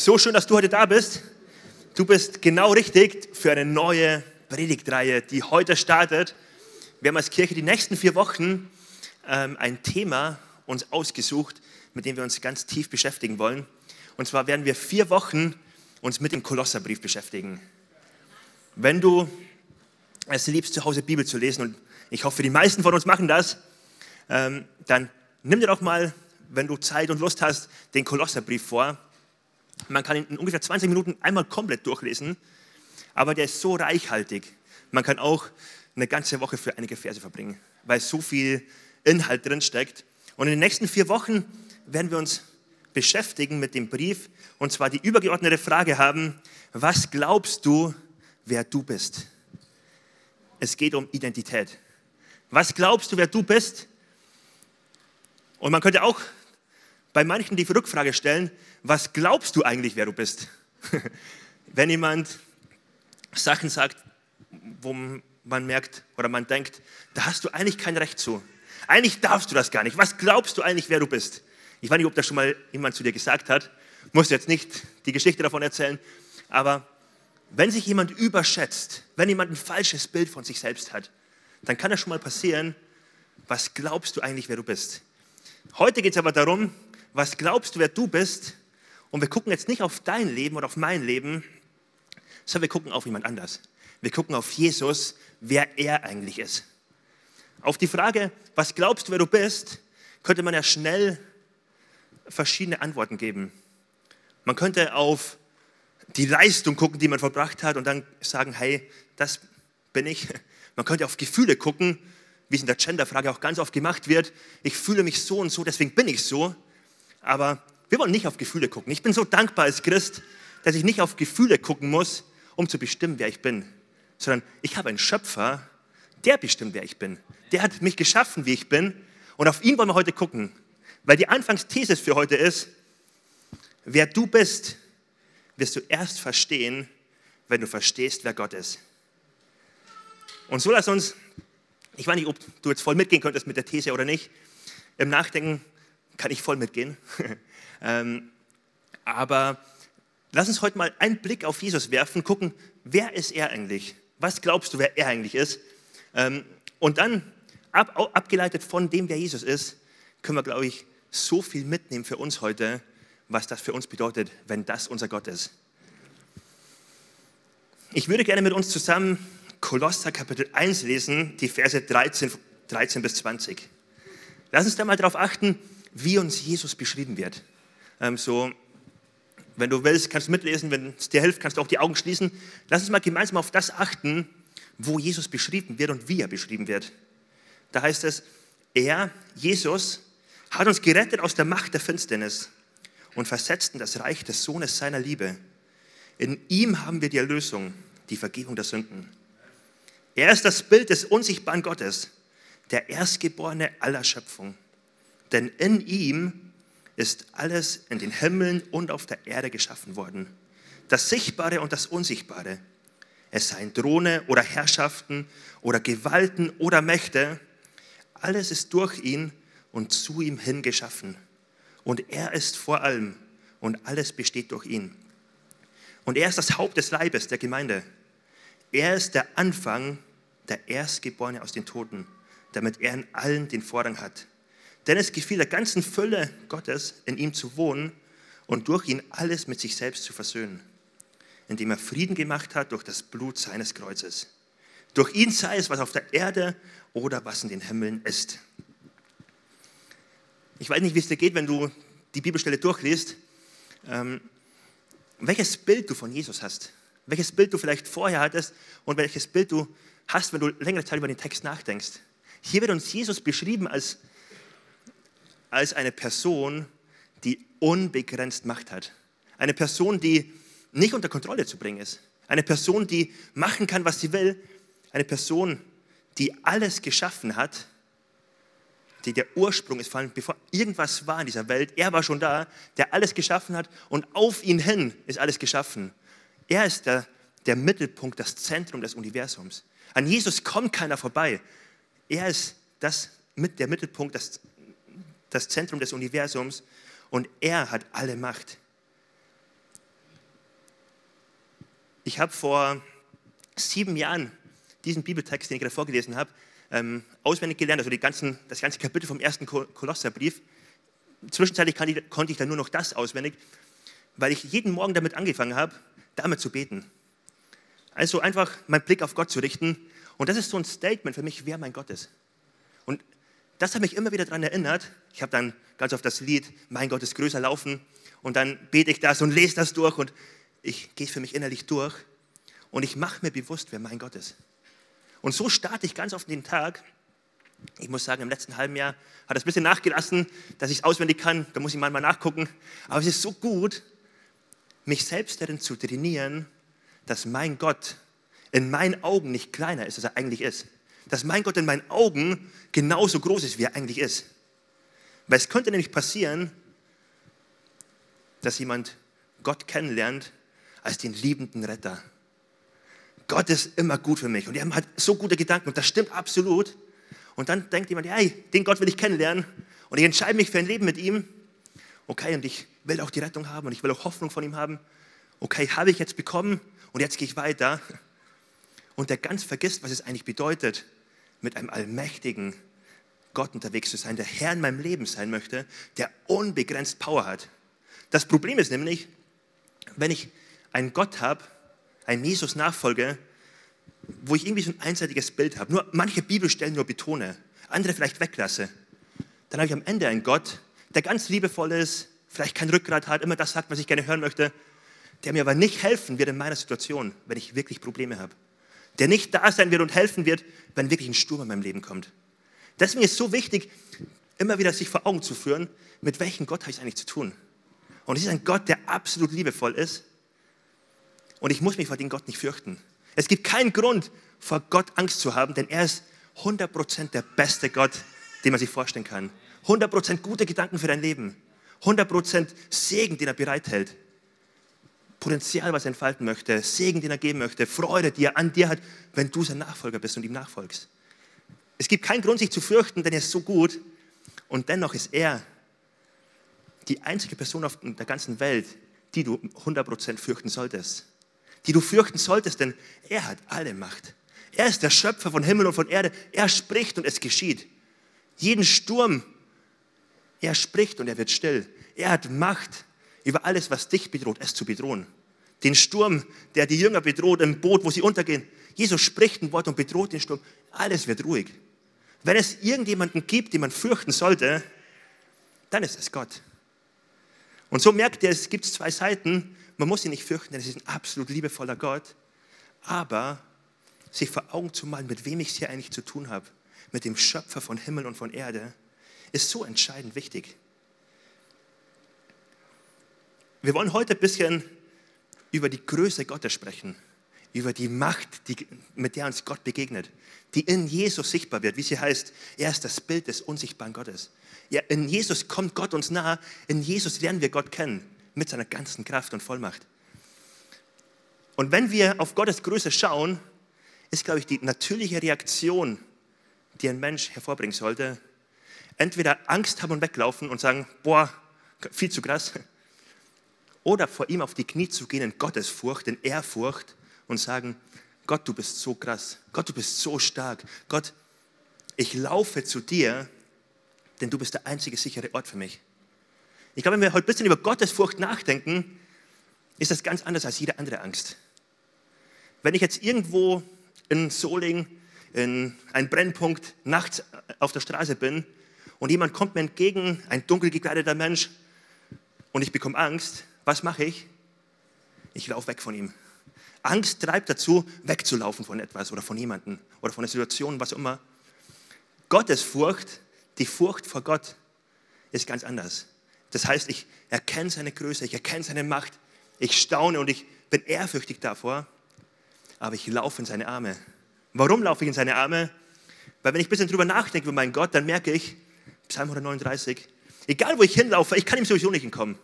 So schön, dass du heute da bist. Du bist genau richtig für eine neue Predigtreihe, die heute startet. Wir haben als Kirche die nächsten vier Wochen ähm, ein Thema uns ausgesucht, mit dem wir uns ganz tief beschäftigen wollen. Und zwar werden wir vier Wochen uns mit dem Kolosserbrief beschäftigen. Wenn du es liebst, zu Hause Bibel zu lesen, und ich hoffe, die meisten von uns machen das, ähm, dann nimm dir doch mal, wenn du Zeit und Lust hast, den Kolosserbrief vor. Man kann ihn in ungefähr 20 Minuten einmal komplett durchlesen, aber der ist so reichhaltig. Man kann auch eine ganze Woche für einige Verse verbringen, weil so viel Inhalt drin steckt. Und in den nächsten vier Wochen werden wir uns beschäftigen mit dem Brief und zwar die übergeordnete Frage haben, was glaubst du, wer du bist? Es geht um Identität. Was glaubst du, wer du bist? Und man könnte auch bei manchen die Rückfrage stellen, was glaubst du eigentlich, wer du bist? Wenn jemand Sachen sagt, wo man merkt oder man denkt, da hast du eigentlich kein Recht zu. Eigentlich darfst du das gar nicht. Was glaubst du eigentlich, wer du bist? Ich weiß nicht, ob das schon mal jemand zu dir gesagt hat. Muss jetzt nicht die Geschichte davon erzählen. Aber wenn sich jemand überschätzt, wenn jemand ein falsches Bild von sich selbst hat, dann kann das schon mal passieren, was glaubst du eigentlich, wer du bist? Heute geht es aber darum, was glaubst du, wer du bist? Und wir gucken jetzt nicht auf dein Leben oder auf mein Leben, sondern wir gucken auf jemand anders. Wir gucken auf Jesus, wer er eigentlich ist. Auf die Frage, was glaubst du, wer du bist, könnte man ja schnell verschiedene Antworten geben. Man könnte auf die Leistung gucken, die man verbracht hat und dann sagen, hey, das bin ich. Man könnte auf Gefühle gucken, wie es in der Genderfrage auch ganz oft gemacht wird. Ich fühle mich so und so, deswegen bin ich so. Aber wir wollen nicht auf Gefühle gucken. Ich bin so dankbar als Christ, dass ich nicht auf Gefühle gucken muss, um zu bestimmen, wer ich bin, sondern ich habe einen Schöpfer, der bestimmt, wer ich bin. Der hat mich geschaffen, wie ich bin. Und auf ihn wollen wir heute gucken. Weil die Anfangsthese für heute ist, wer du bist, wirst du erst verstehen, wenn du verstehst, wer Gott ist. Und so lass uns, ich weiß nicht, ob du jetzt voll mitgehen könntest mit der These oder nicht, im Nachdenken kann ich voll mitgehen. ähm, aber lass uns heute mal einen Blick auf Jesus werfen, gucken, wer ist er eigentlich? Was glaubst du, wer er eigentlich ist? Ähm, und dann, ab, abgeleitet von dem, wer Jesus ist, können wir, glaube ich, so viel mitnehmen für uns heute, was das für uns bedeutet, wenn das unser Gott ist. Ich würde gerne mit uns zusammen Kolosser Kapitel 1 lesen, die Verse 13, 13 bis 20. Lass uns da mal darauf achten, wie uns Jesus beschrieben wird. Ähm, so, wenn du willst, kannst du mitlesen, wenn es dir hilft, kannst du auch die Augen schließen. Lass uns mal gemeinsam auf das achten, wo Jesus beschrieben wird und wie er beschrieben wird. Da heißt es, er, Jesus, hat uns gerettet aus der Macht der Finsternis und versetzt in das Reich des Sohnes seiner Liebe. In ihm haben wir die Erlösung, die Vergebung der Sünden. Er ist das Bild des unsichtbaren Gottes, der Erstgeborene aller Schöpfung. Denn in ihm ist alles in den Himmeln und auf der Erde geschaffen worden. Das Sichtbare und das Unsichtbare. Es seien Throne oder Herrschaften oder Gewalten oder Mächte. Alles ist durch ihn und zu ihm hin geschaffen. Und er ist vor allem und alles besteht durch ihn. Und er ist das Haupt des Leibes, der Gemeinde. Er ist der Anfang, der Erstgeborene aus den Toten, damit er in allen den Vorrang hat. Denn es gefiel der ganzen Fülle Gottes, in ihm zu wohnen und durch ihn alles mit sich selbst zu versöhnen, indem er Frieden gemacht hat durch das Blut seines Kreuzes. Durch ihn sei es, was auf der Erde oder was in den Himmeln ist. Ich weiß nicht, wie es dir geht, wenn du die Bibelstelle durchliest, ähm, welches Bild du von Jesus hast, welches Bild du vielleicht vorher hattest und welches Bild du hast, wenn du längere Zeit über den Text nachdenkst. Hier wird uns Jesus beschrieben als als eine Person, die unbegrenzt Macht hat. Eine Person, die nicht unter Kontrolle zu bringen ist. Eine Person, die machen kann, was sie will. Eine Person, die alles geschaffen hat, die der Ursprung ist, vor allem bevor irgendwas war in dieser Welt. Er war schon da, der alles geschaffen hat und auf ihn hin ist alles geschaffen. Er ist der, der Mittelpunkt, das Zentrum des Universums. An Jesus kommt keiner vorbei. Er ist das, der Mittelpunkt, das das Zentrum des Universums und er hat alle Macht. Ich habe vor sieben Jahren diesen Bibeltext, den ich gerade vorgelesen habe, ähm, auswendig gelernt, also ganzen, das ganze Kapitel vom ersten Kolosserbrief. Zwischenzeitlich ich, konnte ich dann nur noch das auswendig, weil ich jeden Morgen damit angefangen habe, damit zu beten. Also einfach meinen Blick auf Gott zu richten. Und das ist so ein Statement für mich, wer mein Gott ist. Und das hat mich immer wieder daran erinnert. Ich habe dann ganz oft das Lied, mein Gott ist größer laufen. Und dann bete ich das und lese das durch und ich gehe für mich innerlich durch. Und ich mache mir bewusst, wer mein Gott ist. Und so starte ich ganz oft den Tag. Ich muss sagen, im letzten halben Jahr hat es ein bisschen nachgelassen, dass ich es auswendig kann. Da muss ich mal nachgucken. Aber es ist so gut, mich selbst darin zu trainieren, dass mein Gott in meinen Augen nicht kleiner ist, als er eigentlich ist. Dass mein Gott in meinen Augen genauso groß ist, wie er eigentlich ist. Weil es könnte nämlich passieren, dass jemand Gott kennenlernt als den liebenden Retter. Gott ist immer gut für mich und er hat so gute Gedanken und das stimmt absolut. Und dann denkt jemand, hey, den Gott will ich kennenlernen und ich entscheide mich für ein Leben mit ihm. Okay, und ich will auch die Rettung haben und ich will auch Hoffnung von ihm haben. Okay, habe ich jetzt bekommen und jetzt gehe ich weiter. Und der ganz vergisst, was es eigentlich bedeutet, mit einem allmächtigen Gott unterwegs zu sein, der Herr in meinem Leben sein möchte, der unbegrenzt Power hat. Das Problem ist nämlich, wenn ich einen Gott habe, einen Jesus nachfolge, wo ich irgendwie so ein einseitiges Bild habe, nur manche Bibelstellen nur betone, andere vielleicht weglasse, dann habe ich am Ende einen Gott, der ganz liebevoll ist, vielleicht kein Rückgrat hat, immer das sagt, was ich gerne hören möchte, der mir aber nicht helfen wird in meiner Situation, wenn ich wirklich Probleme habe. Der nicht da sein wird und helfen wird, wenn wirklich ein Sturm in meinem Leben kommt. Deswegen ist es so wichtig, immer wieder sich vor Augen zu führen, mit welchem Gott habe ich es eigentlich zu tun. Und es ist ein Gott, der absolut liebevoll ist. Und ich muss mich vor dem Gott nicht fürchten. Es gibt keinen Grund, vor Gott Angst zu haben, denn er ist 100% der beste Gott, den man sich vorstellen kann. 100% gute Gedanken für dein Leben. 100% Segen, den er bereithält. Potenzial, was er entfalten möchte. Segen, den er geben möchte. Freude, die er an dir hat, wenn du sein Nachfolger bist und ihm nachfolgst. Es gibt keinen Grund, sich zu fürchten, denn er ist so gut. Und dennoch ist er die einzige Person auf der ganzen Welt, die du 100% fürchten solltest. Die du fürchten solltest, denn er hat alle Macht. Er ist der Schöpfer von Himmel und von Erde. Er spricht und es geschieht. Jeden Sturm, er spricht und er wird still. Er hat Macht über alles, was dich bedroht, es zu bedrohen. Den Sturm, der die Jünger bedroht im Boot, wo sie untergehen. Jesus spricht ein Wort und bedroht den Sturm. Alles wird ruhig. Wenn es irgendjemanden gibt, den man fürchten sollte, dann ist es Gott. Und so merkt er, es gibt zwei Seiten. Man muss ihn nicht fürchten, denn es ist ein absolut liebevoller Gott. Aber sich vor Augen zu malen, mit wem ich es hier eigentlich zu tun habe, mit dem Schöpfer von Himmel und von Erde, ist so entscheidend wichtig. Wir wollen heute ein bisschen über die Größe Gottes sprechen, über die Macht, die, mit der uns Gott begegnet, die in Jesus sichtbar wird, wie sie heißt, er ist das Bild des unsichtbaren Gottes. Ja, in Jesus kommt Gott uns nahe, in Jesus lernen wir Gott kennen, mit seiner ganzen Kraft und Vollmacht. Und wenn wir auf Gottes Größe schauen, ist, glaube ich, die natürliche Reaktion, die ein Mensch hervorbringen sollte, entweder Angst haben und weglaufen und sagen, boah, viel zu krass, oder vor ihm auf die Knie zu gehen in Gottesfurcht, in Ehrfurcht und sagen, Gott, du bist so krass, Gott, du bist so stark, Gott, ich laufe zu dir, denn du bist der einzige sichere Ort für mich. Ich glaube, wenn wir heute ein bisschen über Gottesfurcht nachdenken, ist das ganz anders als jede andere Angst. Wenn ich jetzt irgendwo in Soling, in einem Brennpunkt, nachts auf der Straße bin und jemand kommt mir entgegen, ein dunkel gekleideter Mensch, und ich bekomme Angst, was mache ich? Ich laufe weg von ihm. Angst treibt dazu, wegzulaufen von etwas oder von jemandem oder von einer Situation, was auch immer. Gottesfurcht, die Furcht vor Gott, ist ganz anders. Das heißt, ich erkenne seine Größe, ich erkenne seine Macht, ich staune und ich bin ehrfürchtig davor, aber ich laufe in seine Arme. Warum laufe ich in seine Arme? Weil wenn ich ein bisschen drüber nachdenke über meinen Gott, dann merke ich, Psalm 139, egal wo ich hinlaufe, ich kann ihm sowieso nicht entkommen.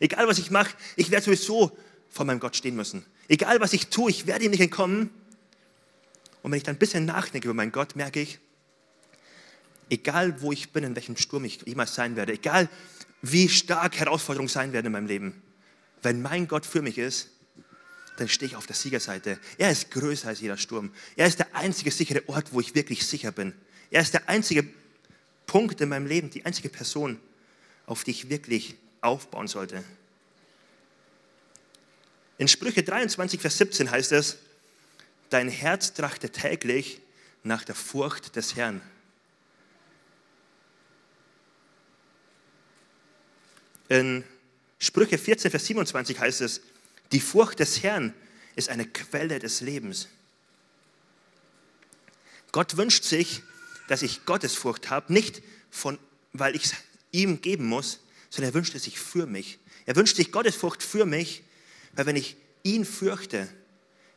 Egal was ich mache, ich werde sowieso vor meinem Gott stehen müssen. Egal was ich tue, ich werde ihm nicht entkommen. Und wenn ich dann ein bisschen nachdenke über meinen Gott, merke ich, egal wo ich bin, in welchem Sturm ich jemals sein werde, egal wie stark Herausforderungen sein werden in meinem Leben, wenn mein Gott für mich ist, dann stehe ich auf der Siegerseite. Er ist größer als jeder Sturm. Er ist der einzige sichere Ort, wo ich wirklich sicher bin. Er ist der einzige Punkt in meinem Leben, die einzige Person, auf die ich wirklich aufbauen sollte. In Sprüche 23, Vers 17 heißt es, dein Herz trachte täglich nach der Furcht des Herrn. In Sprüche 14, Vers 27 heißt es, die Furcht des Herrn ist eine Quelle des Lebens. Gott wünscht sich, dass ich Gottesfurcht habe, nicht von, weil ich es ihm geben muss, sondern er wünscht es sich für mich. Er wünscht sich Gottesfurcht für mich, weil wenn ich ihn fürchte,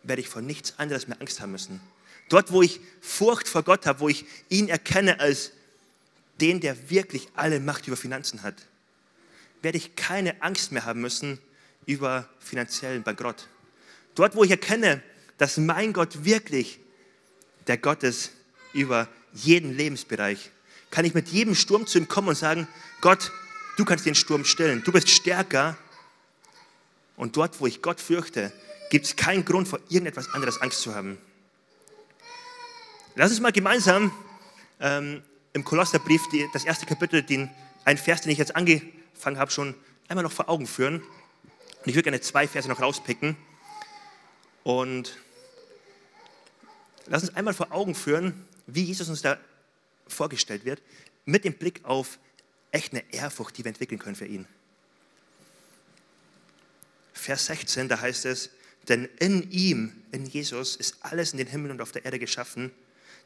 werde ich vor nichts anderes mehr Angst haben müssen. Dort, wo ich Furcht vor Gott habe, wo ich ihn erkenne als den, der wirklich alle Macht über Finanzen hat, werde ich keine Angst mehr haben müssen über finanziellen Bankrott. Dort, wo ich erkenne, dass mein Gott wirklich der Gott ist über jeden Lebensbereich, kann ich mit jedem Sturm zu ihm kommen und sagen, Gott, du kannst den Sturm stillen, du bist stärker. Und dort, wo ich Gott fürchte, gibt es keinen Grund, vor irgendetwas anderes Angst zu haben. Lass uns mal gemeinsam ähm, im Kolosserbrief die, das erste Kapitel, den, einen Vers, den ich jetzt angefangen habe, schon einmal noch vor Augen führen. Und ich würde gerne zwei Verse noch rauspicken. Und lass uns einmal vor Augen führen, wie Jesus uns da vorgestellt wird, mit dem Blick auf echt eine Ehrfurcht, die wir entwickeln können für ihn. Vers 16, da heißt es, denn in ihm, in Jesus, ist alles in den Himmel und auf der Erde geschaffen,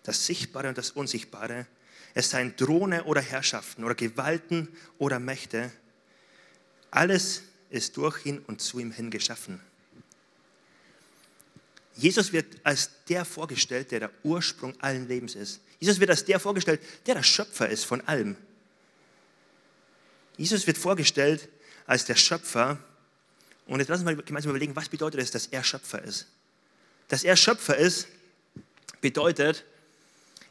das Sichtbare und das Unsichtbare. Es seien Drohne oder Herrschaften oder Gewalten oder Mächte. Alles ist durch ihn und zu ihm hin geschaffen. Jesus wird als der vorgestellt, der der Ursprung allen Lebens ist. Jesus wird als der vorgestellt, der der Schöpfer ist von allem. Jesus wird vorgestellt als der Schöpfer, und jetzt lassen wir mal gemeinsam überlegen, was bedeutet es, dass er Schöpfer ist? Dass er Schöpfer ist, bedeutet,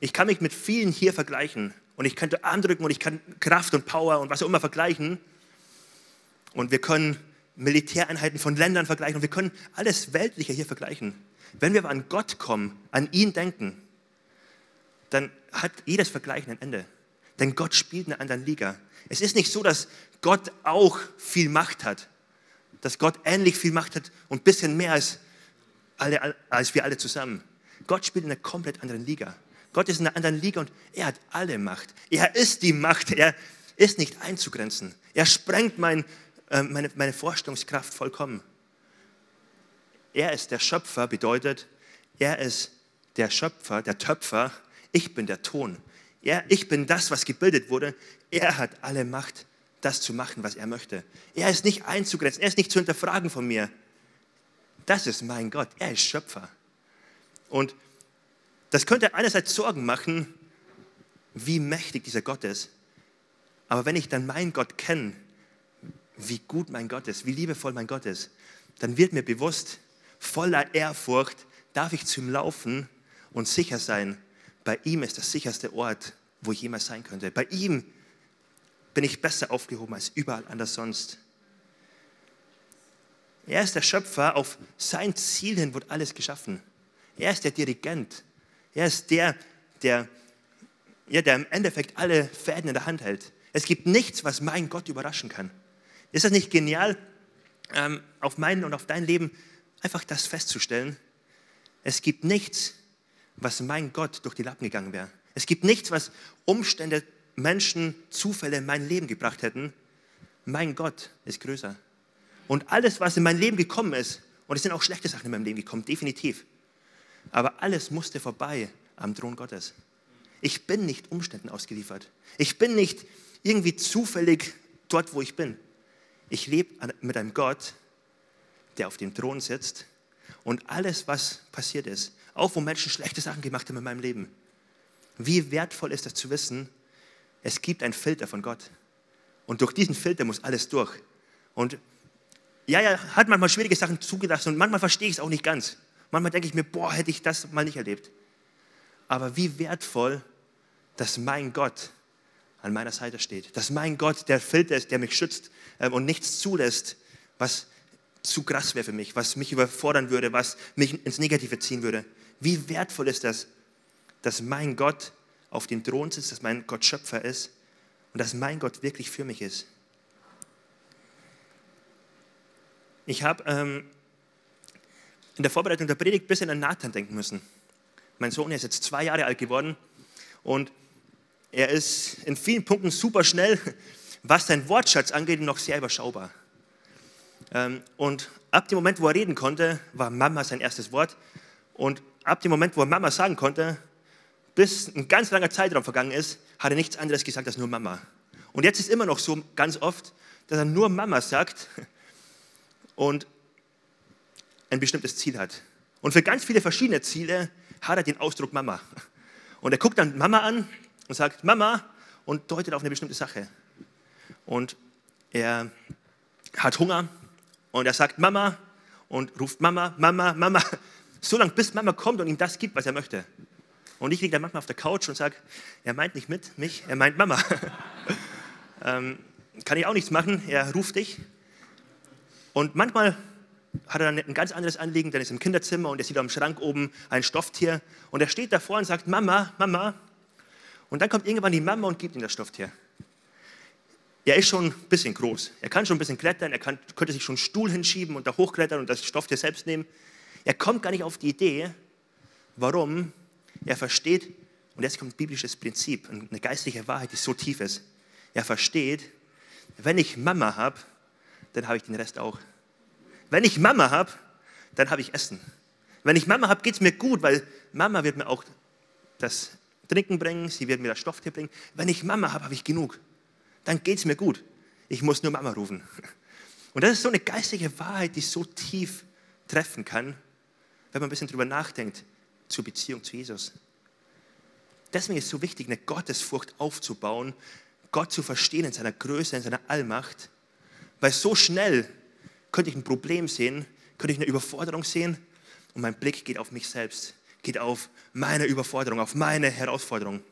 ich kann mich mit vielen hier vergleichen und ich könnte andrücken und ich kann Kraft und Power und was auch immer vergleichen. Und wir können Militäreinheiten von Ländern vergleichen und wir können alles Weltliche hier vergleichen. Wenn wir aber an Gott kommen, an ihn denken, dann hat jedes Vergleichen ein Ende. Denn Gott spielt in einer anderen Liga. Es ist nicht so, dass Gott auch viel Macht hat dass Gott ähnlich viel Macht hat und ein bisschen mehr als, alle, als wir alle zusammen. Gott spielt in einer komplett anderen Liga. Gott ist in einer anderen Liga und er hat alle Macht. Er ist die Macht. Er ist nicht einzugrenzen. Er sprengt mein, äh, meine, meine Vorstellungskraft vollkommen. Er ist der Schöpfer, bedeutet, er ist der Schöpfer, der Töpfer. Ich bin der Ton. Er, ich bin das, was gebildet wurde. Er hat alle Macht das zu machen, was er möchte. Er ist nicht einzugrenzen, er ist nicht zu hinterfragen von mir. Das ist mein Gott, er ist Schöpfer. Und das könnte einerseits Sorgen machen, wie mächtig dieser Gott ist. Aber wenn ich dann meinen Gott kenne, wie gut mein Gott ist, wie liebevoll mein Gott ist, dann wird mir bewusst, voller Ehrfurcht darf ich zu ihm laufen und sicher sein, bei ihm ist der sicherste Ort, wo ich jemals sein könnte. Bei ihm bin ich besser aufgehoben als überall anders sonst. Er ist der Schöpfer, auf sein Ziel hin wird alles geschaffen. Er ist der Dirigent. Er ist der, der, ja, der im Endeffekt alle Fäden in der Hand hält. Es gibt nichts, was mein Gott überraschen kann. Ist das nicht genial, ähm, auf mein und auf dein Leben einfach das festzustellen? Es gibt nichts, was mein Gott durch die Lappen gegangen wäre. Es gibt nichts, was Umstände Menschen Zufälle in mein Leben gebracht hätten, mein Gott ist größer. Und alles, was in mein Leben gekommen ist, und es sind auch schlechte Sachen in meinem Leben gekommen, definitiv, aber alles musste vorbei am Thron Gottes. Ich bin nicht Umständen ausgeliefert. Ich bin nicht irgendwie zufällig dort, wo ich bin. Ich lebe mit einem Gott, der auf dem Thron sitzt und alles, was passiert ist, auch wo Menschen schlechte Sachen gemacht haben in meinem Leben, wie wertvoll ist es zu wissen, es gibt einen Filter von Gott. Und durch diesen Filter muss alles durch. Und ja, ja, hat manchmal schwierige Sachen zugelassen und manchmal verstehe ich es auch nicht ganz. Manchmal denke ich mir, boah, hätte ich das mal nicht erlebt. Aber wie wertvoll, dass mein Gott an meiner Seite steht. Dass mein Gott der Filter ist, der mich schützt ähm, und nichts zulässt, was zu krass wäre für mich, was mich überfordern würde, was mich ins Negative ziehen würde. Wie wertvoll ist das, dass mein Gott auf dem Thron sitzt, dass mein Gott Schöpfer ist und dass mein Gott wirklich für mich ist. Ich habe ähm, in der Vorbereitung der Predigt ein bisschen an Nathan denken müssen. Mein Sohn ist jetzt zwei Jahre alt geworden und er ist in vielen Punkten super schnell, was sein Wortschatz angeht, noch sehr überschaubar. Ähm, und ab dem Moment, wo er reden konnte, war Mama sein erstes Wort. Und ab dem Moment, wo er Mama sagen konnte, bis ein ganz langer Zeitraum vergangen ist, hat er nichts anderes gesagt als nur Mama. Und jetzt ist immer noch so ganz oft, dass er nur Mama sagt und ein bestimmtes Ziel hat. Und für ganz viele verschiedene Ziele hat er den Ausdruck Mama. Und er guckt dann Mama an und sagt Mama und deutet auf eine bestimmte Sache. Und er hat Hunger und er sagt Mama und ruft Mama, Mama, Mama, so lange bis Mama kommt und ihm das gibt, was er möchte. Und ich liege dann manchmal auf der Couch und sage, er meint nicht mit mich, er meint Mama. ähm, kann ich auch nichts machen, er ruft dich. Und manchmal hat er dann ein ganz anderes Anliegen, dann ist im Kinderzimmer und er sieht am Schrank oben ein Stofftier und er steht davor und sagt, Mama, Mama. Und dann kommt irgendwann die Mama und gibt ihm das Stofftier. Er ist schon ein bisschen groß. Er kann schon ein bisschen klettern, er kann, könnte sich schon einen Stuhl hinschieben und da hochklettern und das Stofftier selbst nehmen. Er kommt gar nicht auf die Idee, warum er versteht, und jetzt kommt ein biblisches Prinzip, eine geistliche Wahrheit, die so tief ist. Er versteht, wenn ich Mama habe, dann habe ich den Rest auch. Wenn ich Mama habe, dann habe ich Essen. Wenn ich Mama habe, geht es mir gut, weil Mama wird mir auch das Trinken bringen, sie wird mir das Stofftier bringen. Wenn ich Mama habe, habe ich genug. Dann geht es mir gut. Ich muss nur Mama rufen. Und das ist so eine geistige Wahrheit, die so tief treffen kann, wenn man ein bisschen drüber nachdenkt zur Beziehung zu Jesus. Deswegen ist es so wichtig, eine Gottesfurcht aufzubauen, Gott zu verstehen in seiner Größe, in seiner Allmacht, weil so schnell könnte ich ein Problem sehen, könnte ich eine Überforderung sehen und mein Blick geht auf mich selbst, geht auf meine Überforderung, auf meine Herausforderung.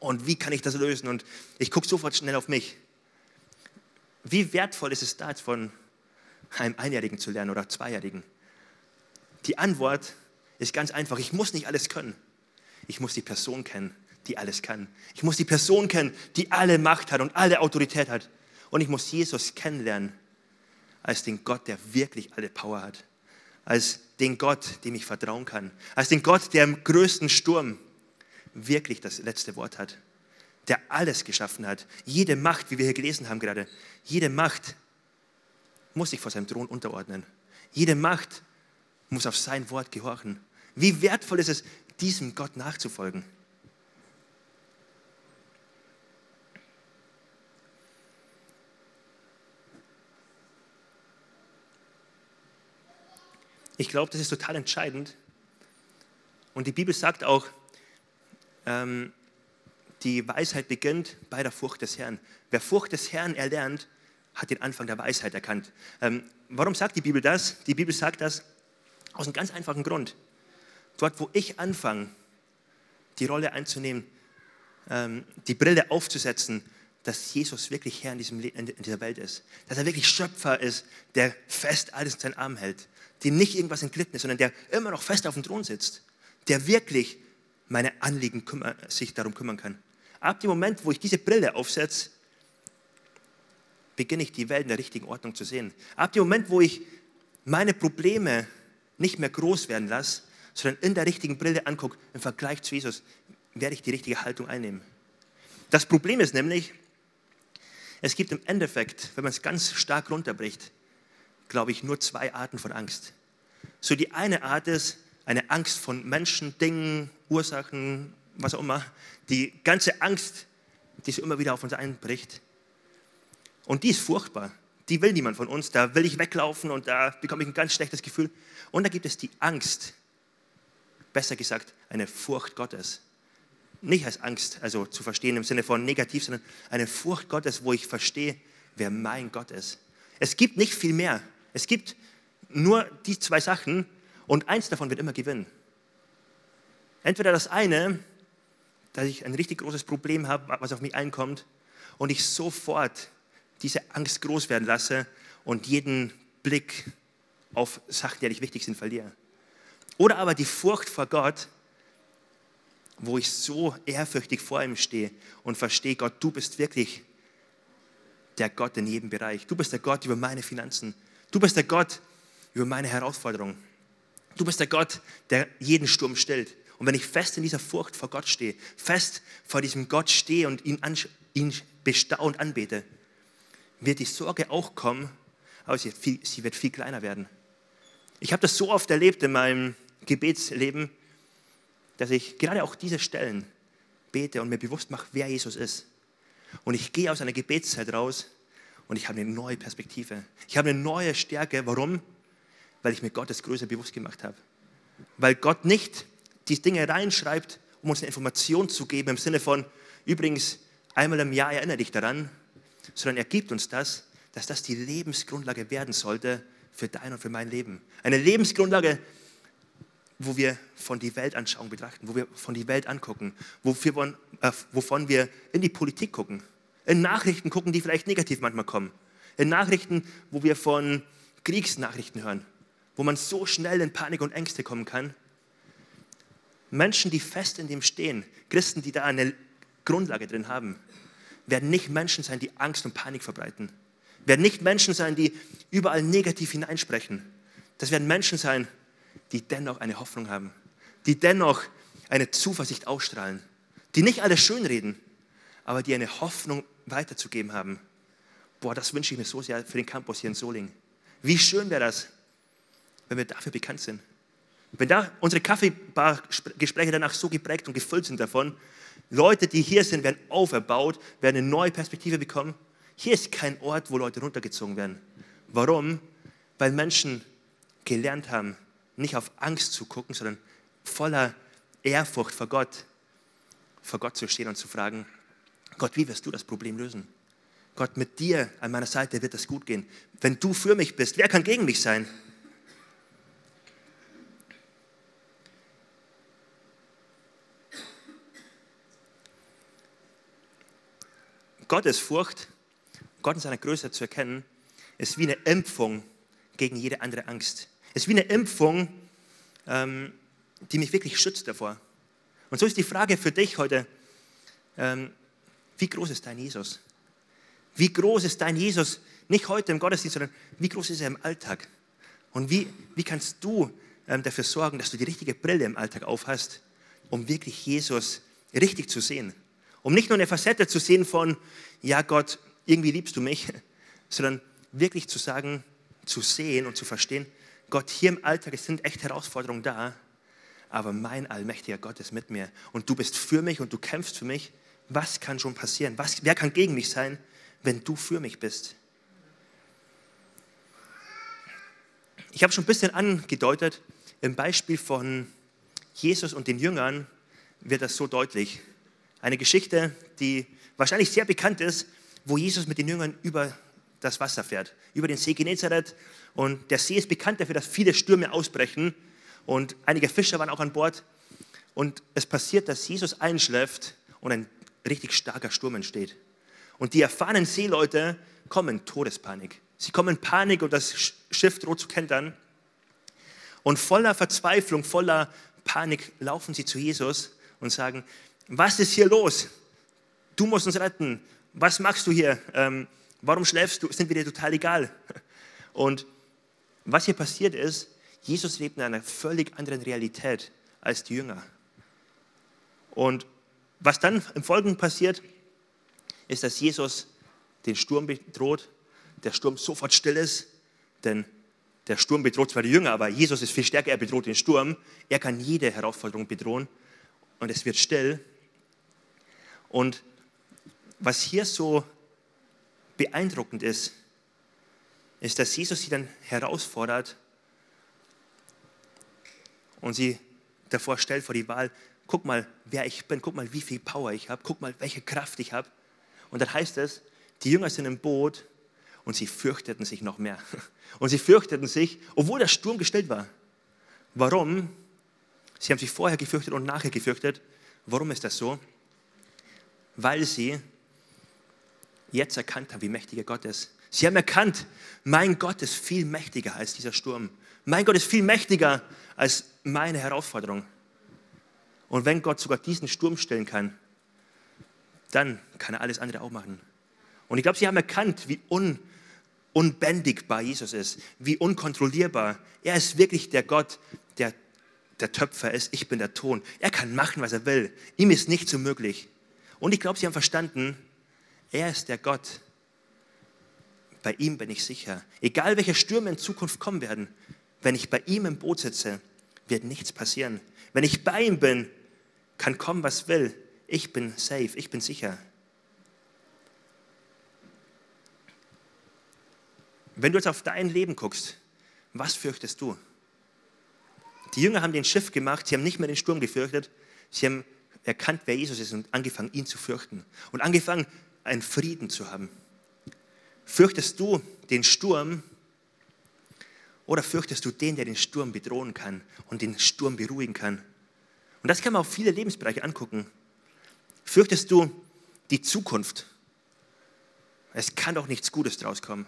Und wie kann ich das lösen? Und ich gucke sofort schnell auf mich. Wie wertvoll ist es da, jetzt von einem Einjährigen zu lernen oder Zweijährigen? Die Antwort ist ganz einfach. Ich muss nicht alles können. Ich muss die Person kennen, die alles kann. Ich muss die Person kennen, die alle Macht hat und alle Autorität hat. Und ich muss Jesus kennenlernen als den Gott, der wirklich alle Power hat. Als den Gott, dem ich vertrauen kann. Als den Gott, der im größten Sturm wirklich das letzte Wort hat. Der alles geschaffen hat. Jede Macht, wie wir hier gelesen haben gerade, jede Macht muss sich vor seinem Thron unterordnen. Jede Macht muss auf sein Wort gehorchen. Wie wertvoll ist es, diesem Gott nachzufolgen? Ich glaube, das ist total entscheidend. Und die Bibel sagt auch, ähm, die Weisheit beginnt bei der Furcht des Herrn. Wer Furcht des Herrn erlernt, hat den Anfang der Weisheit erkannt. Ähm, warum sagt die Bibel das? Die Bibel sagt das aus einem ganz einfachen Grund. Dort, wo ich anfange, die Rolle einzunehmen, ähm, die Brille aufzusetzen, dass Jesus wirklich Herr in, diesem, in dieser Welt ist. Dass er wirklich Schöpfer ist, der fest alles in seinen Arm hält. Dem nicht irgendwas entglitten ist, sondern der immer noch fest auf dem Thron sitzt. Der wirklich meine Anliegen kümmer, sich darum kümmern kann. Ab dem Moment, wo ich diese Brille aufsetze, beginne ich die Welt in der richtigen Ordnung zu sehen. Ab dem Moment, wo ich meine Probleme nicht mehr groß werden lasse, sondern in der richtigen Brille angucke, im Vergleich zu Jesus, werde ich die richtige Haltung einnehmen. Das Problem ist nämlich, es gibt im Endeffekt, wenn man es ganz stark runterbricht, glaube ich, nur zwei Arten von Angst. So die eine Art ist eine Angst von Menschen, Dingen, Ursachen, was auch immer. Die ganze Angst, die so immer wieder auf uns einbricht. Und die ist furchtbar. Die will niemand von uns. Da will ich weglaufen und da bekomme ich ein ganz schlechtes Gefühl. Und da gibt es die Angst, besser gesagt, eine Furcht Gottes. Nicht als Angst, also zu verstehen im Sinne von negativ, sondern eine Furcht Gottes, wo ich verstehe, wer mein Gott ist. Es gibt nicht viel mehr. Es gibt nur die zwei Sachen und eins davon wird immer gewinnen. Entweder das eine, dass ich ein richtig großes Problem habe, was auf mich einkommt und ich sofort diese Angst groß werden lasse und jeden Blick auf Sachen, die eigentlich wichtig sind, verliere. Oder aber die Furcht vor Gott, wo ich so ehrfürchtig vor ihm stehe und verstehe, Gott, du bist wirklich der Gott in jedem Bereich. Du bist der Gott über meine Finanzen. Du bist der Gott über meine Herausforderungen. Du bist der Gott, der jeden Sturm stillt. Und wenn ich fest in dieser Furcht vor Gott stehe, fest vor diesem Gott stehe und ihn, ihn bestaunt anbete, wird die Sorge auch kommen, aber sie wird viel, sie wird viel kleiner werden. Ich habe das so oft erlebt in meinem Gebetsleben, dass ich gerade auch diese Stellen bete und mir bewusst mache, wer Jesus ist. Und ich gehe aus einer Gebetszeit raus und ich habe eine neue Perspektive. Ich habe eine neue Stärke. Warum? Weil ich mir Gottes Größe bewusst gemacht habe. Weil Gott nicht die Dinge reinschreibt, um uns eine Information zu geben im Sinne von, übrigens, einmal im Jahr erinnere dich daran, sondern er gibt uns das, dass das die Lebensgrundlage werden sollte für dein und für mein Leben. Eine Lebensgrundlage, wo wir von die Weltanschauung betrachten, wo wir von die Welt angucken, wovon, äh, wovon wir in die Politik gucken, in Nachrichten gucken, die vielleicht negativ manchmal kommen, in Nachrichten, wo wir von Kriegsnachrichten hören, wo man so schnell in Panik und Ängste kommen kann. Menschen, die fest in dem stehen, Christen, die da eine Grundlage drin haben, werden nicht Menschen sein, die Angst und Panik verbreiten. Werden nicht Menschen sein, die überall negativ hineinsprechen. Das werden Menschen sein, die dennoch eine Hoffnung haben, die dennoch eine Zuversicht ausstrahlen, die nicht alles schönreden, aber die eine Hoffnung weiterzugeben haben. Boah, das wünsche ich mir so sehr für den Campus hier in Solingen. Wie schön wäre das, wenn wir dafür bekannt sind. Wenn da unsere Kaffeebar-Gespräche danach so geprägt und gefüllt sind davon, Leute, die hier sind, werden auferbaut, werden eine neue Perspektive bekommen. Hier ist kein Ort, wo Leute runtergezogen werden. Warum? Weil Menschen gelernt haben, nicht auf Angst zu gucken, sondern voller Ehrfurcht vor Gott, vor Gott zu stehen und zu fragen, Gott, wie wirst du das Problem lösen? Gott, mit dir an meiner Seite wird das gut gehen. Wenn du für mich bist, wer kann gegen mich sein? Gottes Furcht, Gott in seiner Größe zu erkennen, ist wie eine Impfung gegen jede andere Angst. Ist wie eine Impfung, ähm, die mich wirklich schützt davor. Und so ist die Frage für dich heute, ähm, wie groß ist dein Jesus? Wie groß ist dein Jesus, nicht heute im Gottesdienst, sondern wie groß ist er im Alltag? Und wie, wie kannst du ähm, dafür sorgen, dass du die richtige Brille im Alltag aufhast, um wirklich Jesus richtig zu sehen? Um nicht nur eine Facette zu sehen von, ja Gott, irgendwie liebst du mich, sondern wirklich zu sagen, zu sehen und zu verstehen, Gott, hier im Alltag, sind echt Herausforderungen da, aber mein allmächtiger Gott ist mit mir und du bist für mich und du kämpfst für mich. Was kann schon passieren? Was, wer kann gegen mich sein, wenn du für mich bist? Ich habe schon ein bisschen angedeutet, im Beispiel von Jesus und den Jüngern wird das so deutlich. Eine Geschichte, die wahrscheinlich sehr bekannt ist, wo Jesus mit den Jüngern über das Wasser fährt, über den See Genezareth. Und der See ist bekannt dafür, dass viele Stürme ausbrechen. Und einige Fischer waren auch an Bord. Und es passiert, dass Jesus einschläft und ein richtig starker Sturm entsteht. Und die erfahrenen Seeleute kommen in Todespanik. Sie kommen in Panik und das Schiff droht zu kentern. Und voller Verzweiflung, voller Panik laufen sie zu Jesus und sagen, was ist hier los? Du musst uns retten. Was machst du hier? Ähm, Warum schläfst du? Sind wir dir total egal. Und was hier passiert ist, Jesus lebt in einer völlig anderen Realität als die Jünger. Und was dann im Folgenden passiert, ist, dass Jesus den Sturm bedroht, der Sturm sofort still ist, denn der Sturm bedroht zwar die Jünger, aber Jesus ist viel stärker, er bedroht den Sturm. Er kann jede Herausforderung bedrohen und es wird still. Und was hier so beeindruckend ist, ist, dass Jesus sie dann herausfordert und sie davor stellt vor die Wahl, guck mal, wer ich bin, guck mal, wie viel Power ich habe, guck mal, welche Kraft ich habe. Und dann heißt es, die Jünger sind im Boot und sie fürchteten sich noch mehr. Und sie fürchteten sich, obwohl der Sturm gestellt war. Warum? Sie haben sich vorher gefürchtet und nachher gefürchtet. Warum ist das so? Weil sie jetzt erkannt haben, wie mächtiger Gott ist. Sie haben erkannt, mein Gott ist viel mächtiger als dieser Sturm. Mein Gott ist viel mächtiger als meine Herausforderung. Und wenn Gott sogar diesen Sturm stellen kann, dann kann er alles andere auch machen. Und ich glaube, sie haben erkannt, wie un, unbändigbar Jesus ist, wie unkontrollierbar. Er ist wirklich der Gott, der der Töpfer ist, ich bin der Ton. Er kann machen, was er will. Ihm ist nichts unmöglich. Und ich glaube, sie haben verstanden, er ist der Gott. Bei ihm bin ich sicher. Egal welche Stürme in Zukunft kommen werden, wenn ich bei ihm im Boot sitze, wird nichts passieren. Wenn ich bei ihm bin, kann kommen, was will. Ich bin safe, ich bin sicher. Wenn du jetzt auf dein Leben guckst, was fürchtest du? Die Jünger haben den Schiff gemacht, sie haben nicht mehr den Sturm gefürchtet, sie haben erkannt, wer Jesus ist und angefangen, ihn zu fürchten und angefangen, einen Frieden zu haben. Fürchtest du den Sturm oder fürchtest du den, der den Sturm bedrohen kann und den Sturm beruhigen kann? Und das kann man auf viele Lebensbereiche angucken. Fürchtest du die Zukunft? Es kann doch nichts Gutes draus kommen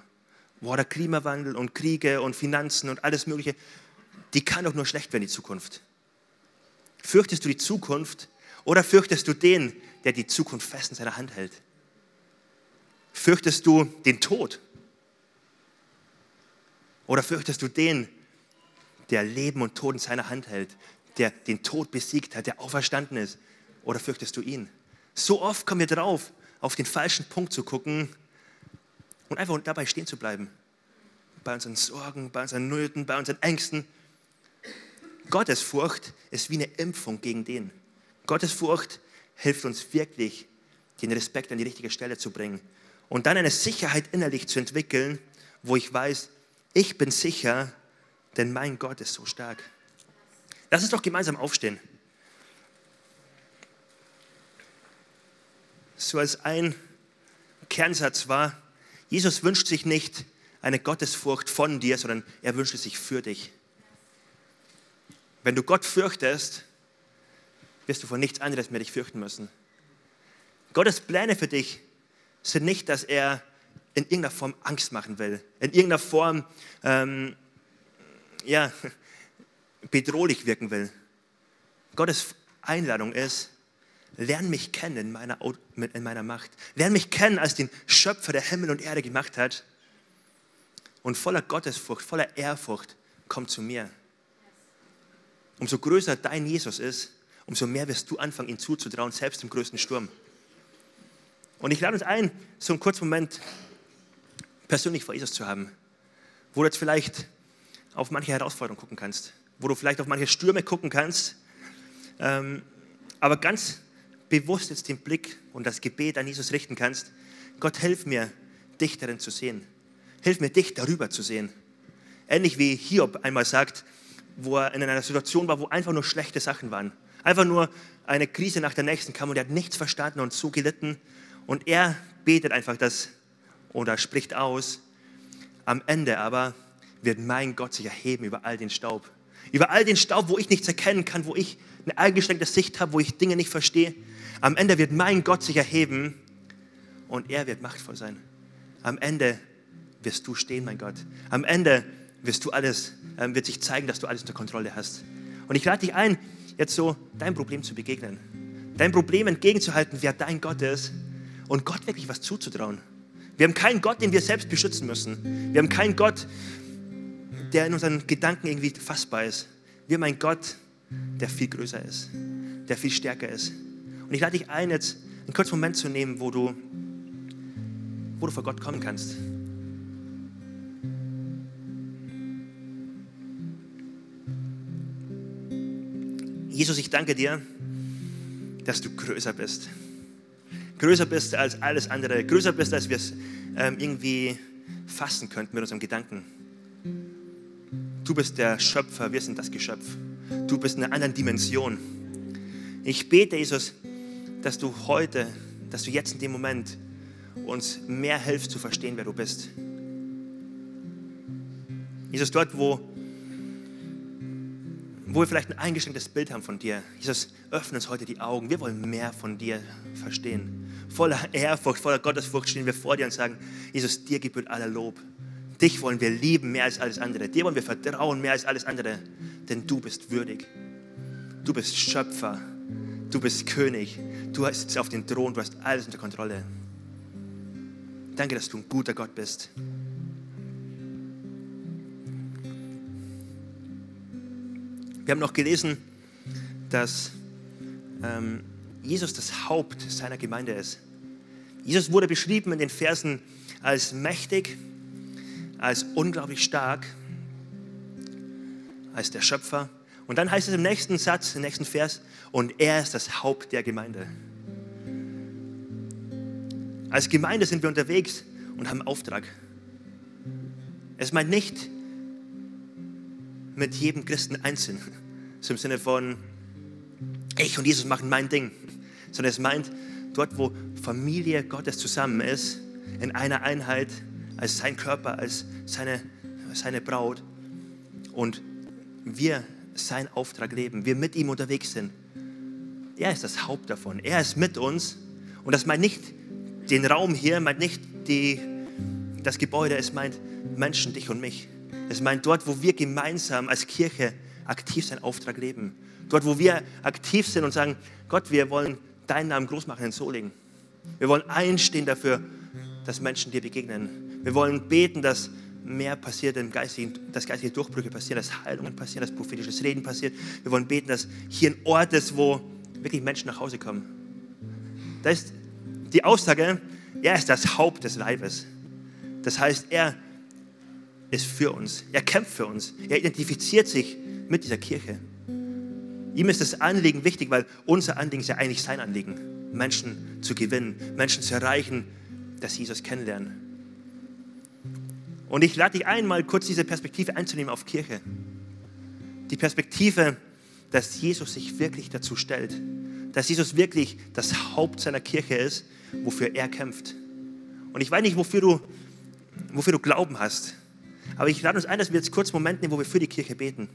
boah, der Klimawandel und Kriege und Finanzen und alles Mögliche, die kann doch nur schlecht werden, die Zukunft. Fürchtest du die Zukunft oder fürchtest du den, der die Zukunft fest in seiner Hand hält? Fürchtest du den Tod? Oder fürchtest du den, der Leben und Tod in seiner Hand hält, der den Tod besiegt hat, der auferstanden ist? Oder fürchtest du ihn? So oft kommen wir drauf, auf den falschen Punkt zu gucken und einfach dabei stehen zu bleiben. Bei unseren Sorgen, bei unseren Nöten, bei unseren Ängsten. Gottesfurcht ist wie eine Impfung gegen den. Gottesfurcht hilft uns wirklich, den Respekt an die richtige Stelle zu bringen. Und dann eine Sicherheit innerlich zu entwickeln, wo ich weiß, ich bin sicher, denn mein Gott ist so stark. Lass uns doch gemeinsam aufstehen. So als ein Kernsatz war, Jesus wünscht sich nicht eine Gottesfurcht von dir, sondern er wünscht es sich für dich. Wenn du Gott fürchtest, wirst du vor nichts anderes mehr dich fürchten müssen. Gottes Pläne für dich sind nicht, dass er in irgendeiner Form Angst machen will, in irgendeiner Form ähm, ja, bedrohlich wirken will. Gottes Einladung ist, Lern mich kennen in meiner, in meiner Macht. Lern mich kennen als den Schöpfer, der Himmel und Erde gemacht hat. Und voller Gottesfurcht, voller Ehrfurcht, komm zu mir. Umso größer dein Jesus ist, umso mehr wirst du anfangen, ihn zuzutrauen, selbst im größten Sturm. Und ich lade uns ein, so einen kurzen Moment persönlich vor Jesus zu haben, wo du jetzt vielleicht auf manche Herausforderungen gucken kannst, wo du vielleicht auf manche Stürme gucken kannst, ähm, aber ganz bewusst jetzt den Blick und das Gebet an Jesus richten kannst, Gott, hilf mir, dich darin zu sehen. Hilf mir, dich darüber zu sehen. Ähnlich wie Hiob einmal sagt, wo er in einer Situation war, wo einfach nur schlechte Sachen waren. Einfach nur eine Krise nach der nächsten kam und er hat nichts verstanden und so gelitten. Und er betet einfach das oder spricht aus. Am Ende aber wird mein Gott sich erheben über all den Staub. Über all den Staub, wo ich nichts erkennen kann, wo ich eine eingeschränkte Sicht habe, wo ich Dinge nicht verstehe. Am Ende wird mein Gott sich erheben und er wird machtvoll sein. Am Ende wirst du stehen, mein Gott. Am Ende wirst du alles, äh, wird sich zeigen, dass du alles unter Kontrolle hast. Und ich lade dich ein, jetzt so dein Problem zu begegnen. Dein Problem entgegenzuhalten, wer dein Gott ist und Gott wirklich was zuzutrauen. Wir haben keinen Gott, den wir selbst beschützen müssen. Wir haben keinen Gott, der in unseren Gedanken irgendwie fassbar ist. Wir haben einen Gott, der viel größer ist, der viel stärker ist. Und ich lade dich ein, jetzt einen kurzen Moment zu nehmen, wo du, wo du vor Gott kommen kannst. Jesus, ich danke dir, dass du größer bist. Größer bist als alles andere. Größer bist, als wir es ähm, irgendwie fassen könnten mit unserem Gedanken. Du bist der Schöpfer, wir sind das Geschöpf. Du bist in einer anderen Dimension. Ich bete, Jesus, dass du heute, dass du jetzt in dem Moment uns mehr hilfst zu verstehen, wer du bist. Jesus, dort, wo, wo wir vielleicht ein eingeschränktes Bild haben von dir. Jesus, öffne uns heute die Augen. Wir wollen mehr von dir verstehen. Voller Ehrfurcht, voller Gottesfurcht stehen wir vor dir und sagen, Jesus, dir gebührt aller Lob. Dich wollen wir lieben mehr als alles andere. Dir wollen wir vertrauen mehr als alles andere. Denn du bist würdig. Du bist Schöpfer. Du bist König. Du sitzt auf dem Thron. Du hast alles unter Kontrolle. Danke, dass du ein guter Gott bist. Wir haben noch gelesen, dass ähm, Jesus das Haupt seiner Gemeinde ist. Jesus wurde beschrieben in den Versen als mächtig, als unglaublich stark, als der Schöpfer. Und dann heißt es im nächsten Satz, im nächsten Vers, und er ist das Haupt der Gemeinde. Als Gemeinde sind wir unterwegs und haben Auftrag. Es meint nicht, mit jedem Christen einzeln. So im Sinne von, ich und Jesus machen mein Ding. Sondern es meint, dort, wo Familie Gottes zusammen ist, in einer Einheit, als sein Körper, als seine, seine Braut und wir seinen Auftrag leben, wir mit ihm unterwegs sind. Er ist das Haupt davon. Er ist mit uns. Und das meint nicht den Raum hier, meint nicht die, das Gebäude, es meint Menschen, dich und mich. Es meint dort, wo wir gemeinsam als Kirche aktiv seinen Auftrag leben. Dort, wo wir aktiv sind und sagen, Gott, wir wollen deinen Namen groß machen in Solingen. Wir wollen einstehen dafür, dass Menschen dir begegnen. Wir wollen beten, dass mehr passiert, im geistigen, dass geistige Durchbrüche passieren, dass Heilungen passieren, dass prophetisches Reden passiert. Wir wollen beten, dass hier ein Ort ist, wo wirklich Menschen nach Hause kommen. Da ist die Aussage, er ist das Haupt des Leibes. Das heißt, er ist für uns. Er kämpft für uns. Er identifiziert sich mit dieser Kirche. Ihm ist das Anliegen wichtig, weil unser Anliegen ist ja eigentlich sein Anliegen. Menschen zu gewinnen, Menschen zu erreichen, dass sie Jesus kennenlernen. Und ich lade dich ein, mal kurz diese Perspektive einzunehmen auf Kirche. Die Perspektive, dass Jesus sich wirklich dazu stellt. Dass Jesus wirklich das Haupt seiner Kirche ist, wofür er kämpft. Und ich weiß nicht, wofür du, wofür du Glauben hast. Aber ich lade uns ein, dass wir jetzt kurz einen Moment nehmen, wo wir für die Kirche beten.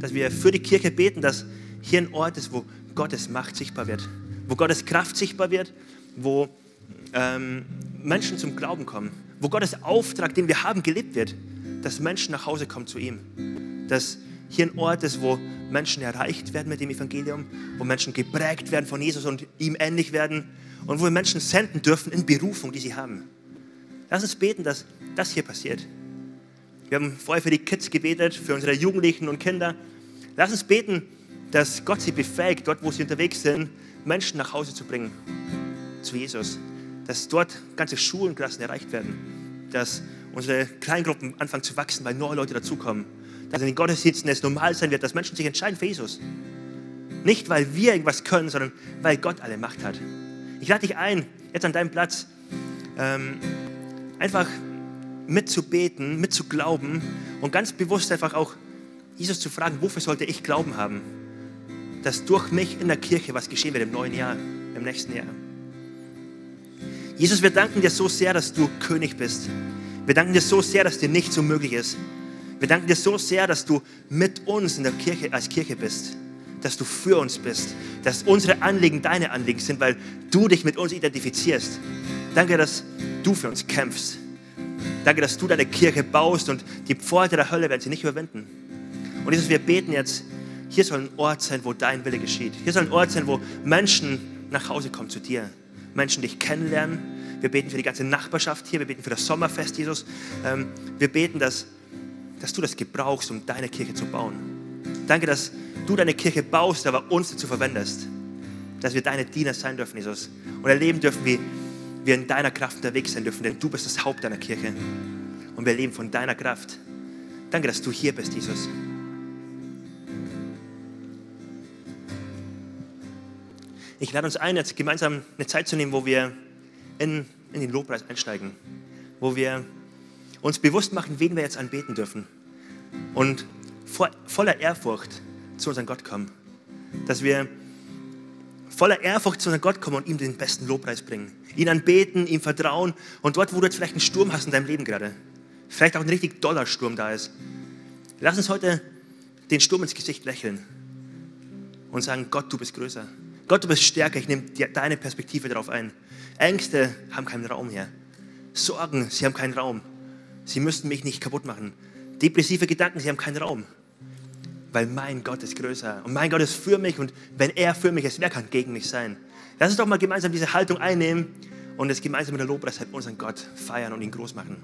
Dass wir für die Kirche beten, dass hier ein Ort ist, wo Gottes Macht sichtbar wird, wo Gottes Kraft sichtbar wird, wo ähm, Menschen zum Glauben kommen, wo Gottes Auftrag, den wir haben, gelebt wird, dass Menschen nach Hause kommen zu ihm. Dass hier ein Ort ist, wo Menschen erreicht werden mit dem Evangelium, wo Menschen geprägt werden von Jesus und ihm ähnlich werden und wo wir Menschen senden dürfen in Berufung, die sie haben. Lass uns beten, dass das hier passiert. Wir haben vorher für die Kids gebetet, für unsere Jugendlichen und Kinder. Lass uns beten, dass Gott sie befähigt, dort, wo sie unterwegs sind, Menschen nach Hause zu bringen, zu Jesus. Dass dort ganze Schulenklassen erreicht werden. Dass unsere Kleingruppen anfangen zu wachsen, weil neue Leute dazukommen. Dass in den Gottesdiensten es normal sein wird, dass Menschen sich entscheiden für Jesus. Nicht, weil wir irgendwas können, sondern weil Gott alle Macht hat. Ich lade dich ein, jetzt an deinem Platz, ähm, einfach mitzubeten, mitzuglauben und ganz bewusst einfach auch Jesus zu fragen, wofür sollte ich Glauben haben? Dass durch mich in der Kirche was geschehen wird im neuen Jahr, im nächsten Jahr. Jesus, wir danken dir so sehr, dass du König bist. Wir danken dir so sehr, dass dir nichts unmöglich ist. Wir danken dir so sehr, dass du mit uns in der Kirche als Kirche bist, dass du für uns bist, dass unsere Anliegen deine Anliegen sind, weil du dich mit uns identifizierst. Danke, dass du für uns kämpfst. Danke, dass du deine Kirche baust und die Pforte der Hölle werden sie nicht überwinden. Und Jesus, wir beten jetzt, hier soll ein Ort sein, wo dein Wille geschieht. Hier soll ein Ort sein, wo Menschen nach Hause kommen zu dir. Menschen dich kennenlernen. Wir beten für die ganze Nachbarschaft hier. Wir beten für das Sommerfest, Jesus. Ähm, wir beten, dass, dass du das gebrauchst, um deine Kirche zu bauen. Danke, dass du deine Kirche baust, aber uns dazu verwendest. Dass wir deine Diener sein dürfen, Jesus. Und erleben dürfen, wie wir in deiner Kraft unterwegs sein dürfen, denn du bist das Haupt deiner Kirche. Und wir leben von deiner Kraft. Danke, dass du hier bist, Jesus. Ich lade uns ein, jetzt gemeinsam eine Zeit zu nehmen, wo wir in, in den Lobpreis einsteigen, wo wir uns bewusst machen, wen wir jetzt anbeten dürfen und vor, voller Ehrfurcht zu unserem Gott kommen. Dass wir voller Ehrfurcht zu Gott kommen und ihm den besten Lobpreis bringen. Ihn anbeten, ihm vertrauen und dort, wo du jetzt vielleicht einen Sturm hast in deinem Leben gerade, vielleicht auch ein richtig doller Sturm da ist, lass uns heute den Sturm ins Gesicht lächeln und sagen, Gott, du bist größer. Gott, du bist stärker. Ich nehme deine Perspektive darauf ein. Ängste haben keinen Raum hier. Sorgen, sie haben keinen Raum. Sie müssten mich nicht kaputt machen. Depressive Gedanken, sie haben keinen Raum. Weil mein Gott ist größer und mein Gott ist für mich und wenn er für mich ist, wer kann gegen mich sein? Lass uns doch mal gemeinsam diese Haltung einnehmen und es gemeinsam mit der Lobpreiszeit unseren Gott feiern und ihn groß machen.